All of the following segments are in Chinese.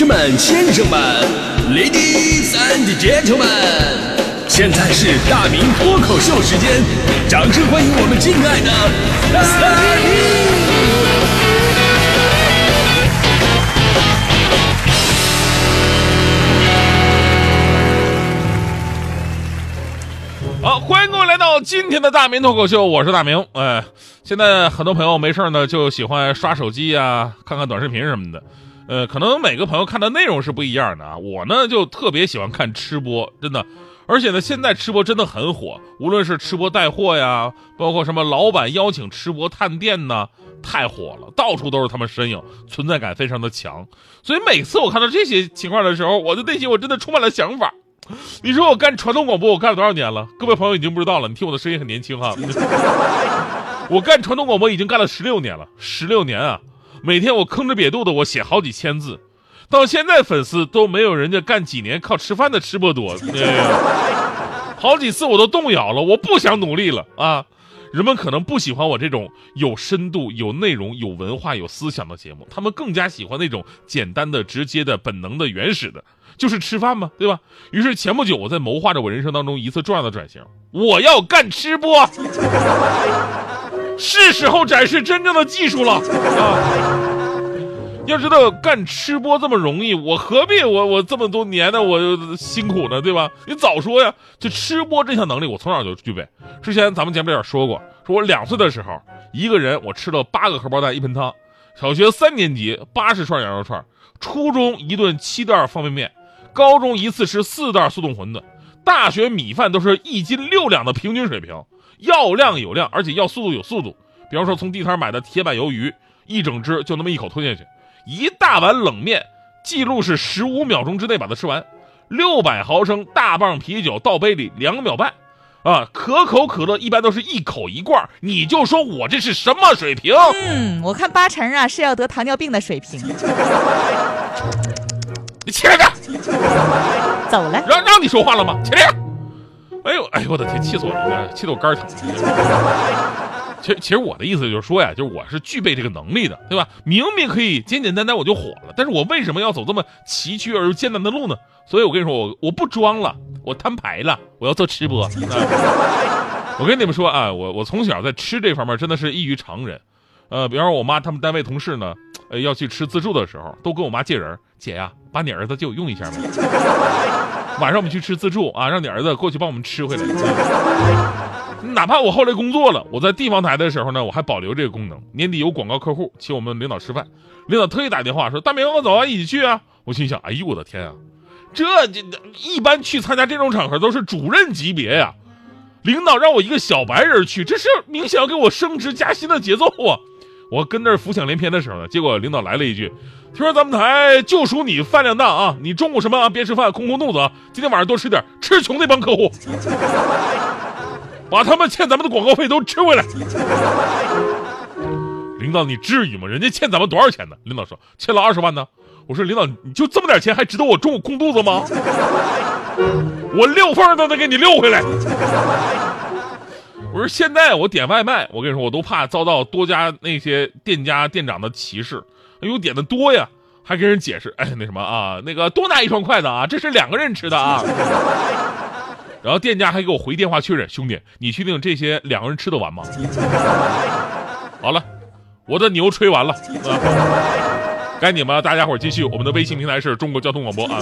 士们、先生们、Ladies and Gentlemen，现在是大明脱口秀时间，掌声欢迎我们敬爱的大明！好，欢迎各位来到今天的大明脱口秀，我是大明。哎，现在很多朋友没事呢，就喜欢刷手机呀，看看短视频什么的。呃，可能每个朋友看的内容是不一样的啊。我呢，就特别喜欢看吃播，真的。而且呢，现在吃播真的很火，无论是吃播带货呀，包括什么老板邀请吃播探店呢，太火了，到处都是他们身影，存在感非常的强。所以每次我看到这些情况的时候，我的内心我真的充满了想法。你说我干传统广播，我干了多少年了？各位朋友已经不知道了，你听我的声音很年轻哈。我干传统广播已经干了十六年了，十六年啊！每天我吭哧瘪肚的，我写好几千字，到现在粉丝都没有人家干几年靠吃饭的吃播多。好几次我都动摇了，我不想努力了啊！人们可能不喜欢我这种有深度、有内容、有文化、有思想的节目，他们更加喜欢那种简单的、直接的、本能的、原始的。就是吃饭嘛，对吧？于是前不久，我在谋划着我人生当中一次重要的转型，我要干吃播，是时候展示真正的技术了啊！要知道干吃播这么容易，我何必我我这么多年的我辛苦呢，对吧？你早说呀！就吃播这项能力，我从小就具备。之前咱们节目里也说过，说我两岁的时候，一个人我吃了八个荷包蛋一盆汤，小学三年级八十串羊肉串，初中一顿七袋方便面。高中一次吃四袋速冻馄饨，大学米饭都是一斤六两的平均水平，要量有量，而且要速度有速度。比方说从地摊买的铁板鱿鱼，一整只就那么一口吞下去；一大碗冷面，记录是十五秒钟之内把它吃完；六百毫升大棒啤酒倒杯里两秒半，啊，可口可乐一般都是一口一罐，你就说我这是什么水平？嗯，我看八成啊是要得糖尿病的水平。你起来点，走了。让让你说话了吗？起来！哎呦哎呦我的天，气死我了，气得我肝疼。其实其实我的意思就是说呀，就是我是具备这个能力的，对吧？明明可以简简单单我就火了，但是我为什么要走这么崎岖而又艰难的路呢？所以我跟你说，我我不装了，我摊牌了，我要做吃播。我跟你们说啊，我我从小在吃这方面真的是异于常人。呃，比方说我妈他们单位同事呢。呃，要去吃自助的时候，都跟我妈借人。姐呀，把你儿子借我用一下吧。晚上我们去吃自助啊，让你儿子过去帮我们吃回来。哪怕我后来工作了，我在地方台的时候呢，我还保留这个功能。年底有广告客户请我们领导吃饭，领导特意打电话说：“大明，我走啊，一起去啊。”我心想：“哎呦我的天啊，这这一般去参加这种场合都是主任级别呀，领导让我一个小白人去，这是明显要给我升职加薪的节奏啊。”我跟那儿浮想联翩的时候呢，结果领导来了一句：“听说咱们台就属你饭量大啊，你中午什么啊？别吃饭，空空肚子啊！今天晚上多吃点，吃穷那帮客户，把他们欠咱们的广告费都吃回来。”领导，你至于吗？人家欠咱们多少钱呢？领导说欠了二十万呢。我说领导，你就这么点钱，还值得我中午空肚子吗？我溜缝都得给你溜回来。我说现在我点外卖，我跟你说，我都怕遭到多家那些店家店长的歧视。哎呦，点的多呀，还跟人解释，哎，那什么啊，那个多拿一双筷子啊，这是两个人吃的啊。然后店家还给我回电话确认，兄弟，你确定这些两个人吃得完吗？好了，我的牛吹完了，该你们了，大家伙继续。我们的微信平台是中国交通广播啊。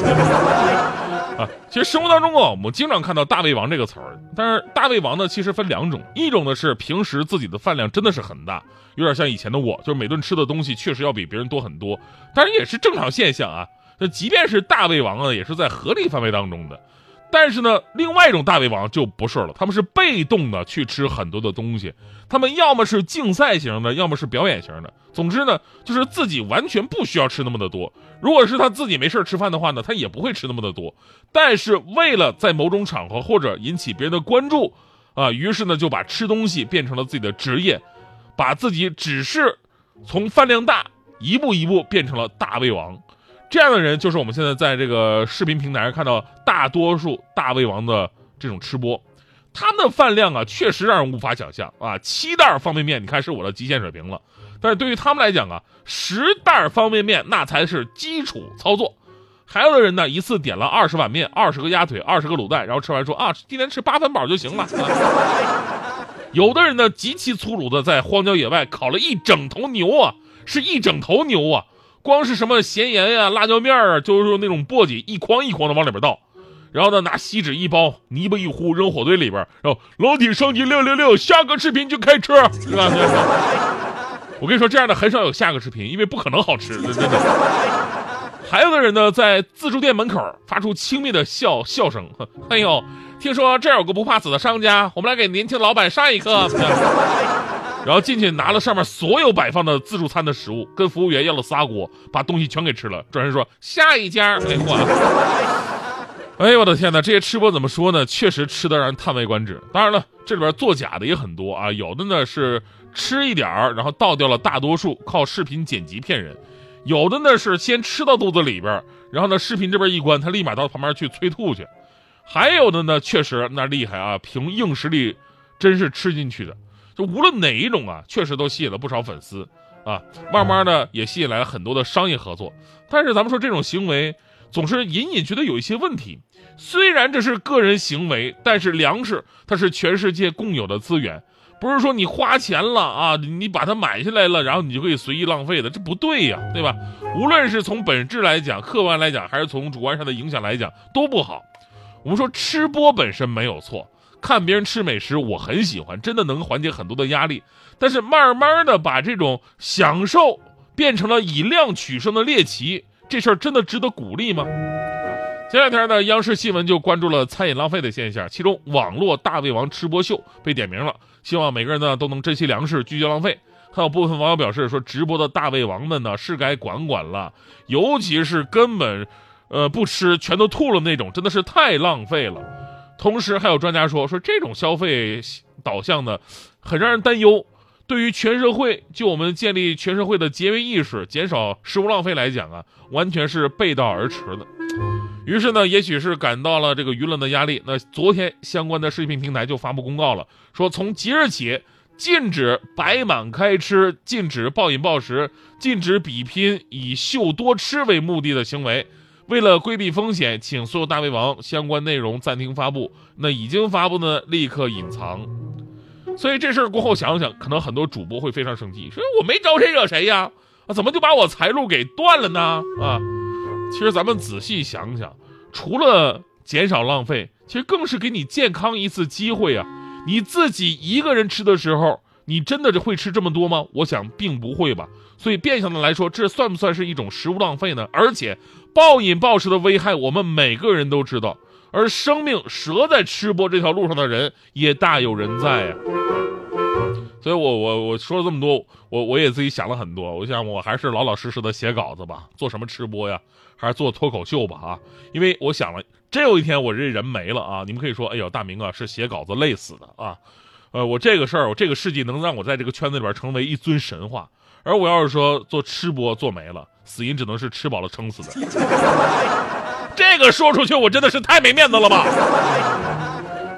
啊，其实生活当中啊，我们经常看到“大胃王”这个词儿，但是“大胃王”呢，其实分两种，一种呢是平时自己的饭量真的是很大，有点像以前的我，就是每顿吃的东西确实要比别人多很多，当然也是正常现象啊。那即便是大胃王啊，也是在合理范围当中的。但是呢，另外一种大胃王就不是了，他们是被动的去吃很多的东西，他们要么是竞赛型的，要么是表演型的。总之呢，就是自己完全不需要吃那么的多。如果是他自己没事吃饭的话呢，他也不会吃那么的多。但是为了在某种场合或者引起别人的关注，啊，于是呢就把吃东西变成了自己的职业，把自己只是从饭量大一步一步变成了大胃王。这样的人就是我们现在在这个视频平台上看到大多数大胃王的这种吃播，他们的饭量啊，确实让人无法想象啊！七袋方便面，你看是我的极限水平了。但是对于他们来讲啊，十袋方便面那才是基础操作还有的人呢，一次点了二十碗面、二十个鸭腿、二十个卤蛋，然后吃完说啊，今天吃八分饱就行了。有的人呢，极其粗鲁的在荒郊野外烤了一整头牛啊，是一整头牛啊，光是什么咸盐呀、辣椒面啊，就是那种簸箕一筐一筐的往里边倒，然后呢拿锡纸一包，泥巴一糊扔火堆里边，然后楼体升级六六六，下个视频就开吃，是吧？我跟你说，这样的很少有下个视频，因为不可能好吃，真的。还有的人呢，在自助店门口发出轻蔑的笑笑声。哎呦，听说这儿有个不怕死的商家，我们来给年轻老板上一课。然后进去拿了上面所有摆放的自助餐的食物，跟服务员要了仨锅，把东西全给吃了。转身说下一家。哎我，哎呦我的天哪，这些吃播怎么说呢？确实吃的让人叹为观止。当然了，这里边作假的也很多啊，有的呢是吃一点儿，然后倒掉了大多数，靠视频剪辑骗人。有的呢是先吃到肚子里边，然后呢视频这边一关，他立马到旁边去催吐去；还有的呢确实那厉害啊，凭硬实力真是吃进去的。就无论哪一种啊，确实都吸引了不少粉丝啊，慢慢的也吸引来了很多的商业合作。但是咱们说这种行为总是隐隐觉得有一些问题。虽然这是个人行为，但是粮食它是全世界共有的资源。不是说你花钱了啊，你把它买下来了，然后你就可以随意浪费的，这不对呀，对吧？无论是从本质来讲、客观来讲，还是从主观上的影响来讲，都不好。我们说吃播本身没有错，看别人吃美食我很喜欢，真的能缓解很多的压力。但是慢慢的把这种享受变成了以量取胜的猎奇，这事儿真的值得鼓励吗？前两天呢，央视新闻就关注了餐饮浪费的现象，其中网络大胃王吃播秀被点名了。希望每个人呢都能珍惜粮食，拒绝浪费。还有部分网友表示说，直播的大胃王们呢是该管管了，尤其是根本，呃不吃全都吐了那种，真的是太浪费了。同时还有专家说，说这种消费导向呢，很让人担忧。对于全社会，就我们建立全社会的节约意识、减少食物浪费来讲啊，完全是背道而驰的。于是呢，也许是感到了这个舆论的压力，那昨天相关的视频平台就发布公告了，说从即日起禁止摆满开吃，禁止暴饮暴食，禁止比拼以秀多吃为目的的行为。为了规避风险，请所有大胃王相关内容暂停发布，那已经发布呢立刻隐藏。所以这事儿过后想想，可能很多主播会非常生气，说我没招谁惹谁呀，啊怎么就把我财路给断了呢？啊！其实咱们仔细想想，除了减少浪费，其实更是给你健康一次机会啊！你自己一个人吃的时候，你真的会吃这么多吗？我想并不会吧。所以变相的来说，这算不算是一种食物浪费呢？而且暴饮暴食的危害，我们每个人都知道，而生命折在吃播这条路上的人也大有人在呀。所以我我我说了这么多，我我也自己想了很多。我想我还是老老实实的写稿子吧，做什么吃播呀？还是做脱口秀吧啊！因为我想了，真有一天我这人没了啊！你们可以说，哎呦，大明啊是写稿子累死的啊！呃，我这个事儿，我这个事迹能让我在这个圈子里边成为一尊神话。而我要是说做吃播做没了，死因只能是吃饱了撑死的。这个说出去，我真的是太没面子了吧！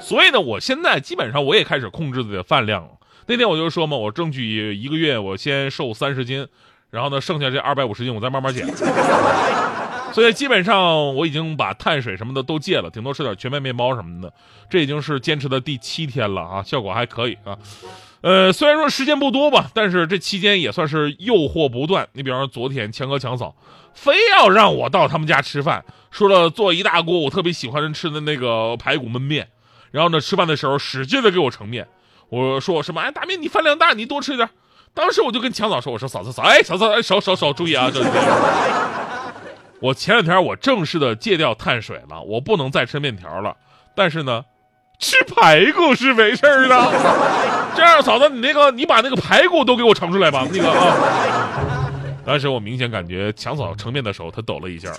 所以呢，我现在基本上我也开始控制自己的饭量了。那天我就说嘛，我争取一个月我先瘦三十斤，然后呢，剩下这二百五十斤我再慢慢减。所以基本上我已经把碳水什么的都戒了，顶多吃点全麦面包什么的。这已经是坚持的第七天了啊，效果还可以啊。呃，虽然说时间不多吧，但是这期间也算是诱惑不断。你比方说昨天强哥强嫂非要让我到他们家吃饭，说了做一大锅我特别喜欢吃的那个排骨焖面，然后呢吃饭的时候使劲的给我盛面。我说我什么？哎，大明你饭量大，你多吃点。当时我就跟强嫂说：“我说嫂子嫂，哎，嫂子哎，少少少，注意啊！这我前两天我正式的戒掉碳水了，我不能再吃面条了。但是呢，吃排骨是没事的。这样，嫂子你那个，你把那个排骨都给我盛出来吧。那个啊，当时我明显感觉强嫂盛面的时候，她抖了一下。